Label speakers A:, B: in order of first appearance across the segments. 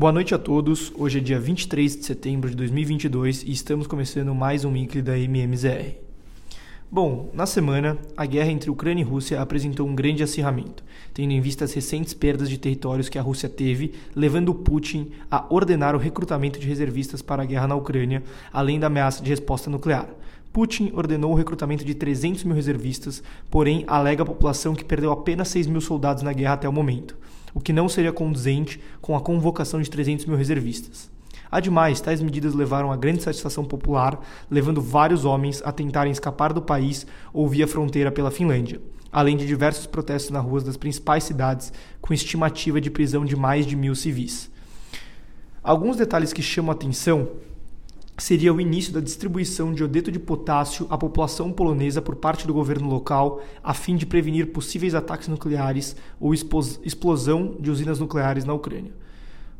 A: Boa noite a todos. Hoje é dia 23 de setembro de 2022 e estamos começando mais um weekly da MMZR. Bom, na semana, a guerra entre Ucrânia e Rússia apresentou um grande acirramento, tendo em vista as recentes perdas de territórios que a Rússia teve, levando Putin a ordenar o recrutamento de reservistas para a guerra na Ucrânia, além da ameaça de resposta nuclear. Putin ordenou o recrutamento de 300 mil reservistas, porém alega a população que perdeu apenas 6 mil soldados na guerra até o momento o que não seria conduzente com a convocação de 300 mil reservistas. Ademais, tais medidas levaram a grande satisfação popular, levando vários homens a tentarem escapar do país ou via fronteira pela Finlândia, além de diversos protestos nas ruas das principais cidades, com estimativa de prisão de mais de mil civis. Alguns detalhes que chamam a atenção seria o início da distribuição de iodeto de potássio à população polonesa por parte do governo local, a fim de prevenir possíveis ataques nucleares ou explosão de usinas nucleares na Ucrânia.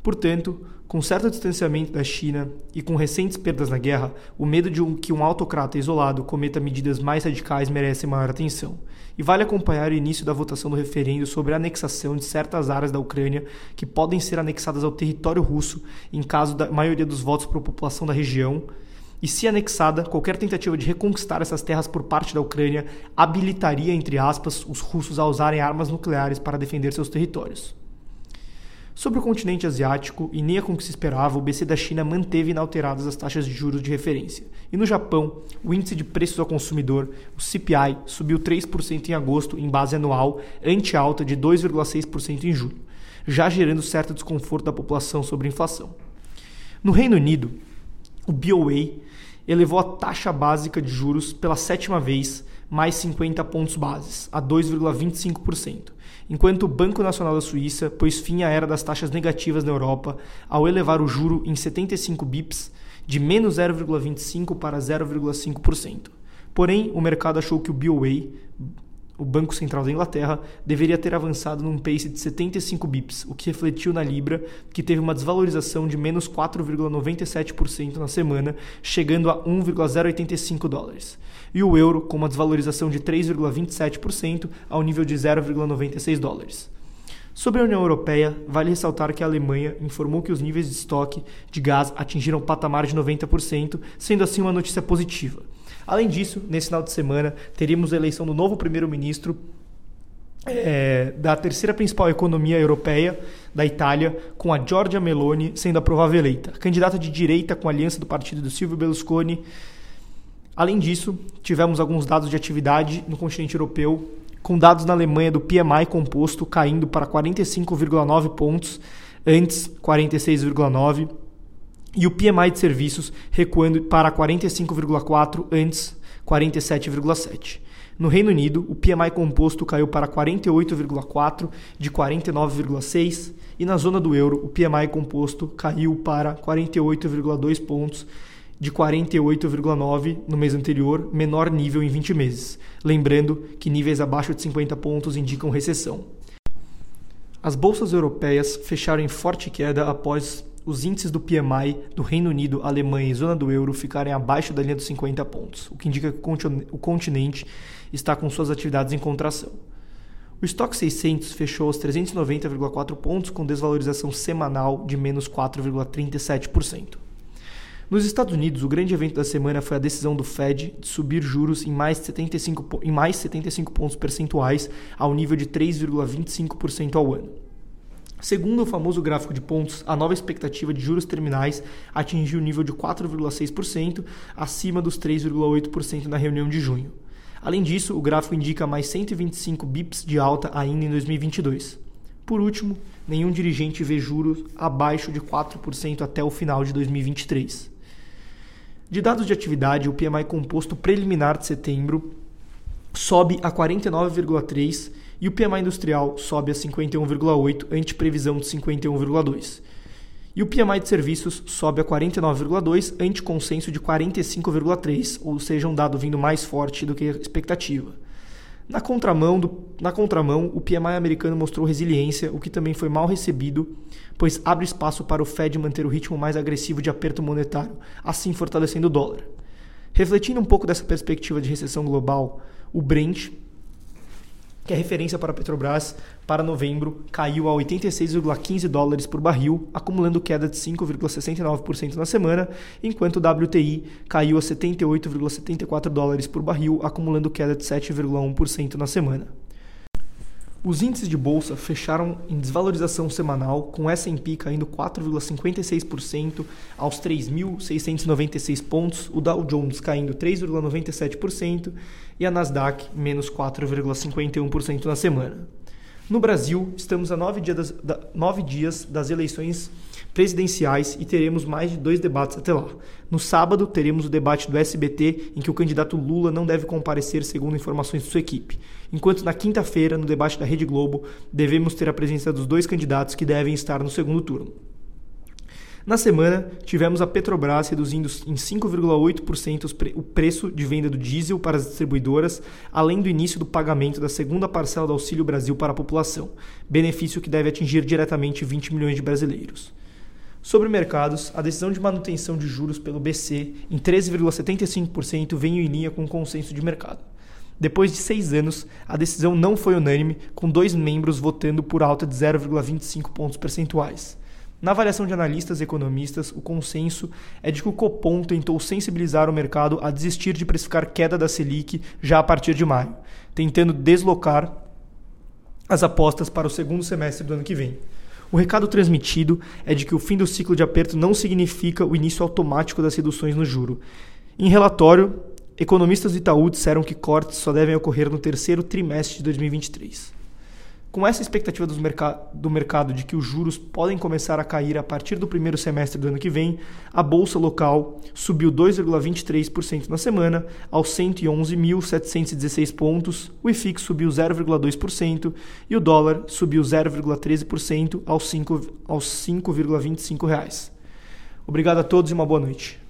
A: Portanto, com certo distanciamento da China e com recentes perdas na guerra, o medo de um, que um autocrata isolado cometa medidas mais radicais merece maior atenção. E vale acompanhar o início da votação do referendo sobre a anexação de certas áreas da Ucrânia que podem ser anexadas ao território russo em caso da maioria dos votos para a população da região. E se anexada, qualquer tentativa de reconquistar essas terras por parte da Ucrânia habilitaria, entre aspas, os russos a usarem armas nucleares para defender seus territórios. Sobre o continente asiático, e nem a como se esperava, o BC da China manteve inalteradas as taxas de juros de referência. E no Japão, o índice de preços ao consumidor, o CPI, subiu 3% em agosto em base anual, ante alta de 2,6% em julho, já gerando certo desconforto da população sobre a inflação. No Reino Unido, o BOA elevou a taxa básica de juros pela sétima vez, mais 50 pontos bases, a 2,25% enquanto o Banco Nacional da Suíça pôs fim à era das taxas negativas na Europa ao elevar o juro em 75 bips de menos 0,25 para 0,5%. Porém, o mercado achou que o BOA, o Banco Central da Inglaterra, deveria ter avançado num pace de 75 bips, o que refletiu na Libra, que teve uma desvalorização de menos 4,97% na semana, chegando a 1,085 dólares. E o euro com uma desvalorização de 3,27% ao nível de 0,96 dólares. Sobre a União Europeia, vale ressaltar que a Alemanha informou que os níveis de estoque de gás atingiram o patamar de 90%, sendo assim uma notícia positiva. Além disso, nesse final de semana, teríamos a eleição do novo primeiro-ministro é, da terceira principal economia europeia, da Itália, com a Giorgia Meloni sendo a provável eleita. Candidata de direita com a aliança do partido do Silvio Berlusconi. Além disso, tivemos alguns dados de atividade no continente europeu, com dados na Alemanha do PMI composto caindo para 45,9 pontos, antes 46,9 e o PMI de serviços recuando para 45,4 antes 47,7. No Reino Unido, o PMI composto caiu para 48,4 de 49,6 e na zona do euro, o PMI composto caiu para 48,2 pontos de 48,9 no mês anterior, menor nível em 20 meses. Lembrando que níveis abaixo de 50 pontos indicam recessão. As bolsas europeias fecharam em forte queda após os índices do PMI do Reino Unido, Alemanha e zona do euro ficarem abaixo da linha dos 50 pontos, o que indica que o continente está com suas atividades em contração. O estoque 600 fechou aos 390,4 pontos, com desvalorização semanal de menos 4,37%. Nos Estados Unidos, o grande evento da semana foi a decisão do Fed de subir juros em mais 75, em mais 75 pontos percentuais, ao nível de 3,25% ao ano. Segundo o famoso gráfico de pontos, a nova expectativa de juros terminais atingiu o nível de 4,6%, acima dos 3,8% na reunião de junho. Além disso, o gráfico indica mais 125 bips de alta ainda em 2022. Por último, nenhum dirigente vê juros abaixo de 4% até o final de 2023. De dados de atividade, o PMI composto preliminar de setembro sobe a 49,3 e o PMI industrial sobe a 51,8 ante previsão de 51,2. E o PMI de serviços sobe a 49,2 ante consenso de 45,3, ou seja, um dado vindo mais forte do que a expectativa. Na contramão, do, na contramão, o PMI americano mostrou resiliência, o que também foi mal recebido, pois abre espaço para o Fed manter o ritmo mais agressivo de aperto monetário, assim fortalecendo o dólar. Refletindo um pouco dessa perspectiva de recessão global, o Brent que é referência para a Petrobras, para novembro caiu a 86,15 dólares por barril, acumulando queda de 5,69% na semana, enquanto o WTI caiu a 78,74 dólares por barril, acumulando queda de 7,1% na semana. Os índices de bolsa fecharam em desvalorização semanal, com S&P caindo 4,56% aos 3.696 pontos, o Dow Jones caindo 3,97% e a Nasdaq menos 4,51% na semana. No Brasil, estamos a nove das, da, nove dias das eleições presidenciais e teremos mais de dois debates até lá. No sábado, teremos o debate do SBT, em que o candidato Lula não deve comparecer, segundo informações de sua equipe. Enquanto na quinta-feira, no debate da Rede Globo, devemos ter a presença dos dois candidatos que devem estar no segundo turno. Na semana, tivemos a Petrobras reduzindo em 5,8% o preço de venda do diesel para as distribuidoras, além do início do pagamento da segunda parcela do Auxílio Brasil para a população, benefício que deve atingir diretamente 20 milhões de brasileiros. Sobre mercados, a decisão de manutenção de juros pelo BC em 13,75% veio em linha com o consenso de mercado. Depois de seis anos, a decisão não foi unânime, com dois membros votando por alta de 0,25 pontos percentuais. Na avaliação de analistas e economistas, o consenso é de que o Copom tentou sensibilizar o mercado a desistir de precificar queda da Selic já a partir de maio, tentando deslocar as apostas para o segundo semestre do ano que vem. O recado transmitido é de que o fim do ciclo de aperto não significa o início automático das reduções no juro. Em relatório, economistas do Itaú disseram que cortes só devem ocorrer no terceiro trimestre de 2023. Com essa expectativa merc do mercado de que os juros podem começar a cair a partir do primeiro semestre do ano que vem, a bolsa local subiu 2,23% na semana, aos 111.716 pontos, o IFIX subiu 0,2% e o dólar subiu 0,13% aos 5,25 reais. Obrigado a todos e uma boa noite.